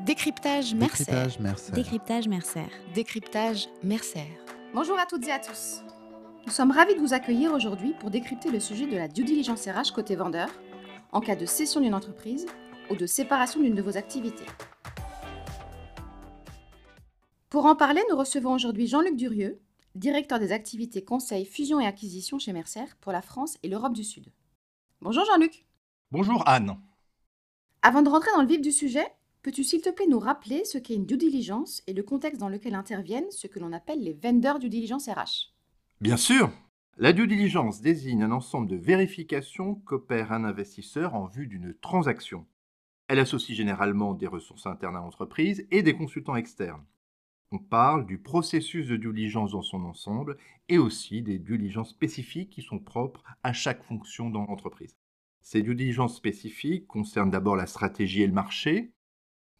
Décryptage Mercer. Décryptage Mercer. Décryptage Mercer. Décryptage Mercer. Bonjour à toutes et à tous. Nous sommes ravis de vous accueillir aujourd'hui pour décrypter le sujet de la due diligence RH côté vendeur en cas de cession d'une entreprise ou de séparation d'une de vos activités. Pour en parler, nous recevons aujourd'hui Jean-Luc Durieux, directeur des activités conseil, fusion et acquisition chez Mercer pour la France et l'Europe du Sud. Bonjour Jean-Luc. Bonjour Anne. Avant de rentrer dans le vif du sujet, peux-tu s'il te plaît nous rappeler ce qu'est une due diligence et le contexte dans lequel interviennent ce que l'on appelle les vendeurs due diligence RH Bien sûr. La due diligence désigne un ensemble de vérifications qu'opère un investisseur en vue d'une transaction. Elle associe généralement des ressources internes à l'entreprise et des consultants externes. On parle du processus de due diligence dans son ensemble et aussi des diligences spécifiques qui sont propres à chaque fonction dans l'entreprise. Ces due diligences spécifiques concernent d'abord la stratégie et le marché.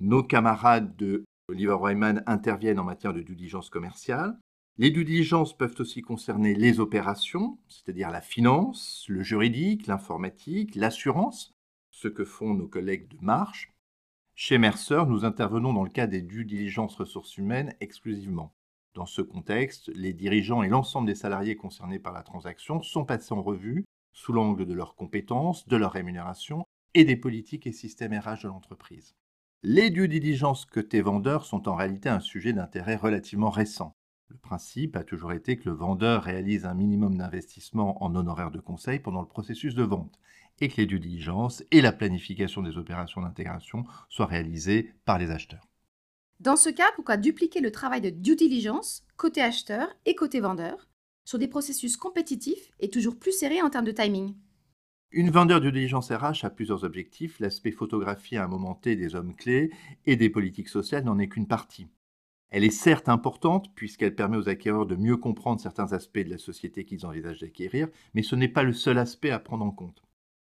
Nos camarades de Oliver Wyman interviennent en matière de due diligence commerciale. Les due diligences peuvent aussi concerner les opérations, c'est-à-dire la finance, le juridique, l'informatique, l'assurance, ce que font nos collègues de Marche. Chez Mercer, nous intervenons dans le cas des due diligences ressources humaines exclusivement. Dans ce contexte, les dirigeants et l'ensemble des salariés concernés par la transaction sont passés en revue sous l'angle de leurs compétences, de leur rémunération et des politiques et systèmes RH de l'entreprise. Les due diligences côté vendeur sont en réalité un sujet d'intérêt relativement récent. Le principe a toujours été que le vendeur réalise un minimum d'investissement en honoraires de conseil pendant le processus de vente et que les due diligences et la planification des opérations d'intégration soient réalisées par les acheteurs. Dans ce cas, pourquoi dupliquer le travail de due diligence côté acheteur et côté vendeur? Sur des processus compétitifs et toujours plus serrés en termes de timing Une vendeur due diligence RH a plusieurs objectifs. L'aspect photographie à un moment T des hommes clés et des politiques sociales n'en est qu'une partie. Elle est certes importante puisqu'elle permet aux acquéreurs de mieux comprendre certains aspects de la société qu'ils envisagent d'acquérir, mais ce n'est pas le seul aspect à prendre en compte.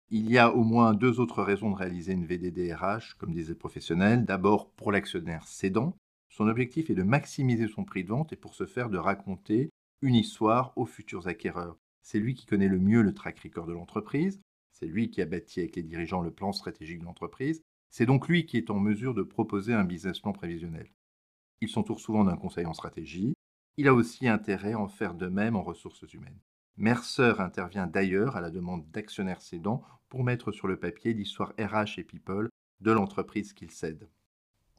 Il y a au moins deux autres raisons de réaliser une VDDRH, comme disait le professionnel. D'abord, pour l'actionnaire cédant, son objectif est de maximiser son prix de vente et pour ce faire de raconter une histoire aux futurs acquéreurs. C'est lui qui connaît le mieux le track record de l'entreprise, c'est lui qui a bâti avec les dirigeants le plan stratégique de l'entreprise, c'est donc lui qui est en mesure de proposer un business plan prévisionnel. Il s'entoure souvent d'un conseil en stratégie. Il a aussi intérêt à en faire de même en ressources humaines. Mercer intervient d'ailleurs à la demande d'actionnaires cédants pour mettre sur le papier l'histoire RH et People de l'entreprise qu'il cède.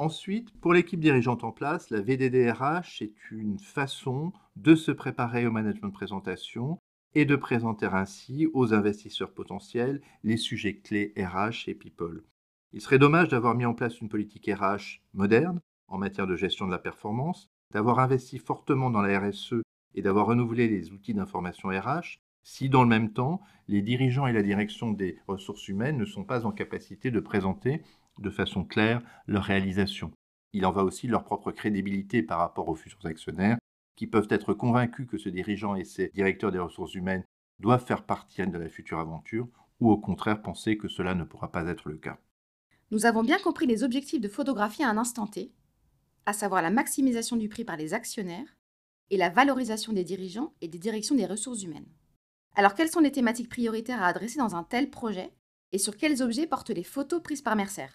Ensuite, pour l'équipe dirigeante en place, la VDDRH est une façon de se préparer au management de présentation et de présenter ainsi aux investisseurs potentiels les sujets clés RH et People. Il serait dommage d'avoir mis en place une politique RH moderne en matière de gestion de la performance, d'avoir investi fortement dans la RSE et d'avoir renouvelé les outils d'information RH, si dans le même temps, les dirigeants et la direction des ressources humaines ne sont pas en capacité de présenter de façon claire leur réalisation. Il en va aussi de leur propre crédibilité par rapport aux futurs actionnaires, qui peuvent être convaincus que ce dirigeant et ses directeurs des ressources humaines doivent faire partie de la future aventure, ou au contraire penser que cela ne pourra pas être le cas. Nous avons bien compris les objectifs de photographie à un instant T, à savoir la maximisation du prix par les actionnaires et la valorisation des dirigeants et des directions des ressources humaines. Alors quelles sont les thématiques prioritaires à adresser dans un tel projet et sur quels objets portent les photos prises par Mercer?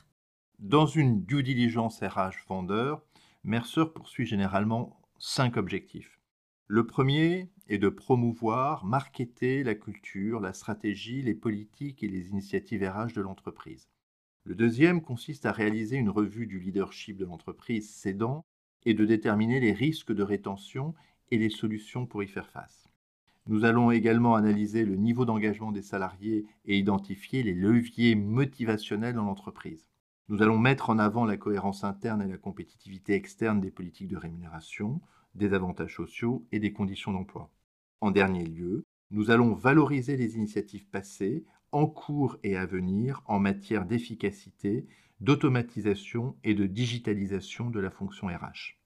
Dans une due diligence RH vendeur, Mercer poursuit généralement cinq objectifs. Le premier est de promouvoir, marketer la culture, la stratégie, les politiques et les initiatives RH de l'entreprise. Le deuxième consiste à réaliser une revue du leadership de l'entreprise cédant et de déterminer les risques de rétention et les solutions pour y faire face. Nous allons également analyser le niveau d'engagement des salariés et identifier les leviers motivationnels dans l'entreprise. Nous allons mettre en avant la cohérence interne et la compétitivité externe des politiques de rémunération, des avantages sociaux et des conditions d'emploi. En dernier lieu, nous allons valoriser les initiatives passées en cours et à venir en matière d'efficacité, d'automatisation et de digitalisation de la fonction RH.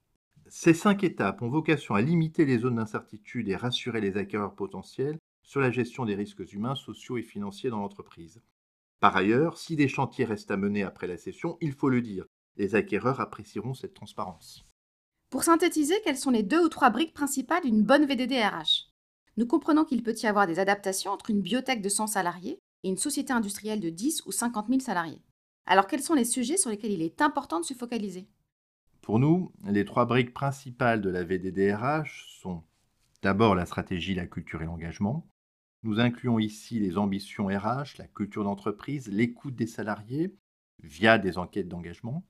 Ces cinq étapes ont vocation à limiter les zones d'incertitude et rassurer les acquéreurs potentiels sur la gestion des risques humains, sociaux et financiers dans l'entreprise. Par ailleurs, si des chantiers restent à mener après la session, il faut le dire, les acquéreurs apprécieront cette transparence. Pour synthétiser, quelles sont les deux ou trois briques principales d'une bonne VDD RH Nous comprenons qu'il peut y avoir des adaptations entre une biotech de 100 salariés et une société industrielle de 10 ou 50 000 salariés. Alors quels sont les sujets sur lesquels il est important de se focaliser? Pour nous, les trois briques principales de la VDDRH sont d'abord la stratégie, la culture et l'engagement. Nous incluons ici les ambitions RH, la culture d'entreprise, l'écoute des salariés via des enquêtes d'engagement.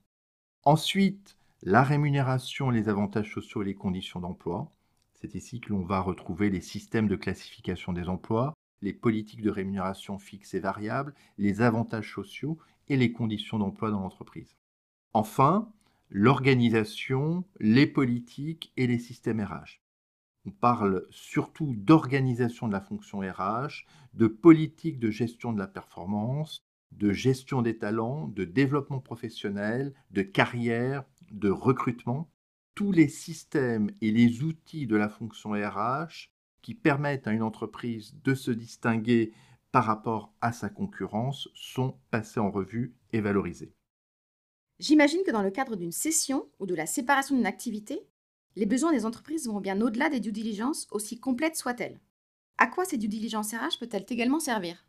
Ensuite, la rémunération, les avantages sociaux et les conditions d'emploi. C'est ici que l'on va retrouver les systèmes de classification des emplois, les politiques de rémunération fixes et variables, les avantages sociaux et les conditions d'emploi dans l'entreprise. Enfin, l'organisation, les politiques et les systèmes RH. On parle surtout d'organisation de la fonction RH, de politique de gestion de la performance, de gestion des talents, de développement professionnel, de carrière, de recrutement. Tous les systèmes et les outils de la fonction RH qui permettent à une entreprise de se distinguer par rapport à sa concurrence sont passés en revue et valorisés. J'imagine que dans le cadre d'une cession ou de la séparation d'une activité, les besoins des entreprises vont bien au-delà des due diligence, aussi complètes soient-elles. À quoi ces due diligence RH peut-elle également servir?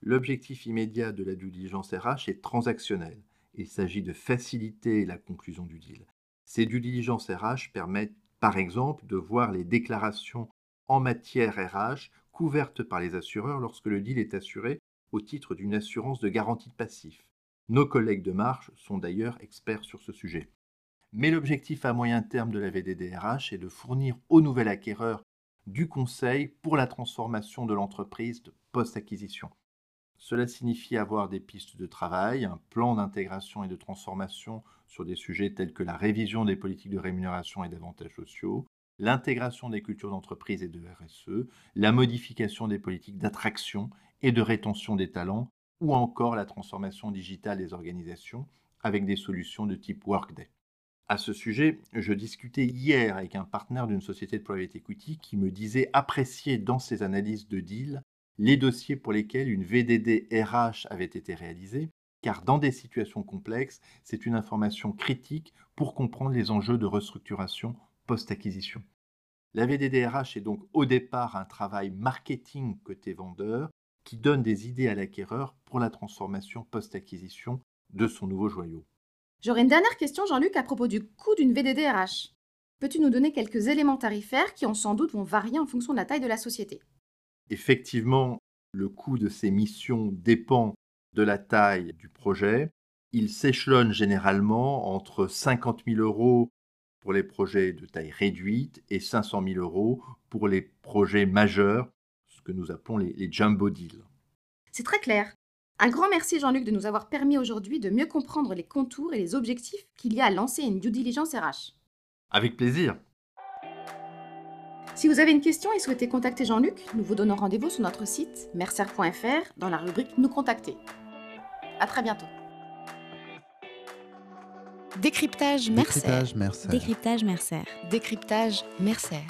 L'objectif immédiat de la due diligence RH est transactionnel. Il s'agit de faciliter la conclusion du deal. Ces due diligence RH permettent par exemple de voir les déclarations en matière RH couvertes par les assureurs lorsque le deal est assuré au titre d'une assurance de garantie de passif. Nos collègues de marche sont d'ailleurs experts sur ce sujet. Mais l'objectif à moyen terme de la VDDRH est de fournir au nouvel acquéreur du conseil pour la transformation de l'entreprise post-acquisition. Cela signifie avoir des pistes de travail, un plan d'intégration et de transformation sur des sujets tels que la révision des politiques de rémunération et d'avantages sociaux, l'intégration des cultures d'entreprise et de RSE, la modification des politiques d'attraction et de rétention des talents, ou encore la transformation digitale des organisations avec des solutions de type Workday. À ce sujet, je discutais hier avec un partenaire d'une société de private equity qui me disait apprécier dans ses analyses de deal les dossiers pour lesquels une VDD RH avait été réalisée, car dans des situations complexes, c'est une information critique pour comprendre les enjeux de restructuration post-acquisition. La VDD RH est donc au départ un travail marketing côté vendeur qui donne des idées à l'acquéreur pour la transformation post-acquisition de son nouveau joyau. J'aurais une dernière question, Jean-Luc, à propos du coût d'une VDDRH. Peux-tu nous donner quelques éléments tarifaires qui, en sans doute, vont varier en fonction de la taille de la société? Effectivement, le coût de ces missions dépend de la taille du projet. Il s'échelonne généralement entre 50 000 euros pour les projets de taille réduite et 500 000 euros pour les projets majeurs, ce que nous appelons les, les jumbo deals. C'est très clair. Un grand merci Jean-Luc de nous avoir permis aujourd'hui de mieux comprendre les contours et les objectifs qu'il y a à lancer une due diligence RH. Avec plaisir. Si vous avez une question et souhaitez contacter Jean-Luc, nous vous donnons rendez-vous sur notre site mercer.fr dans la rubrique Nous contacter. À très bientôt. Décryptage Mercer. Décryptage Mercer. Décryptage Mercer. Décryptage Mercer.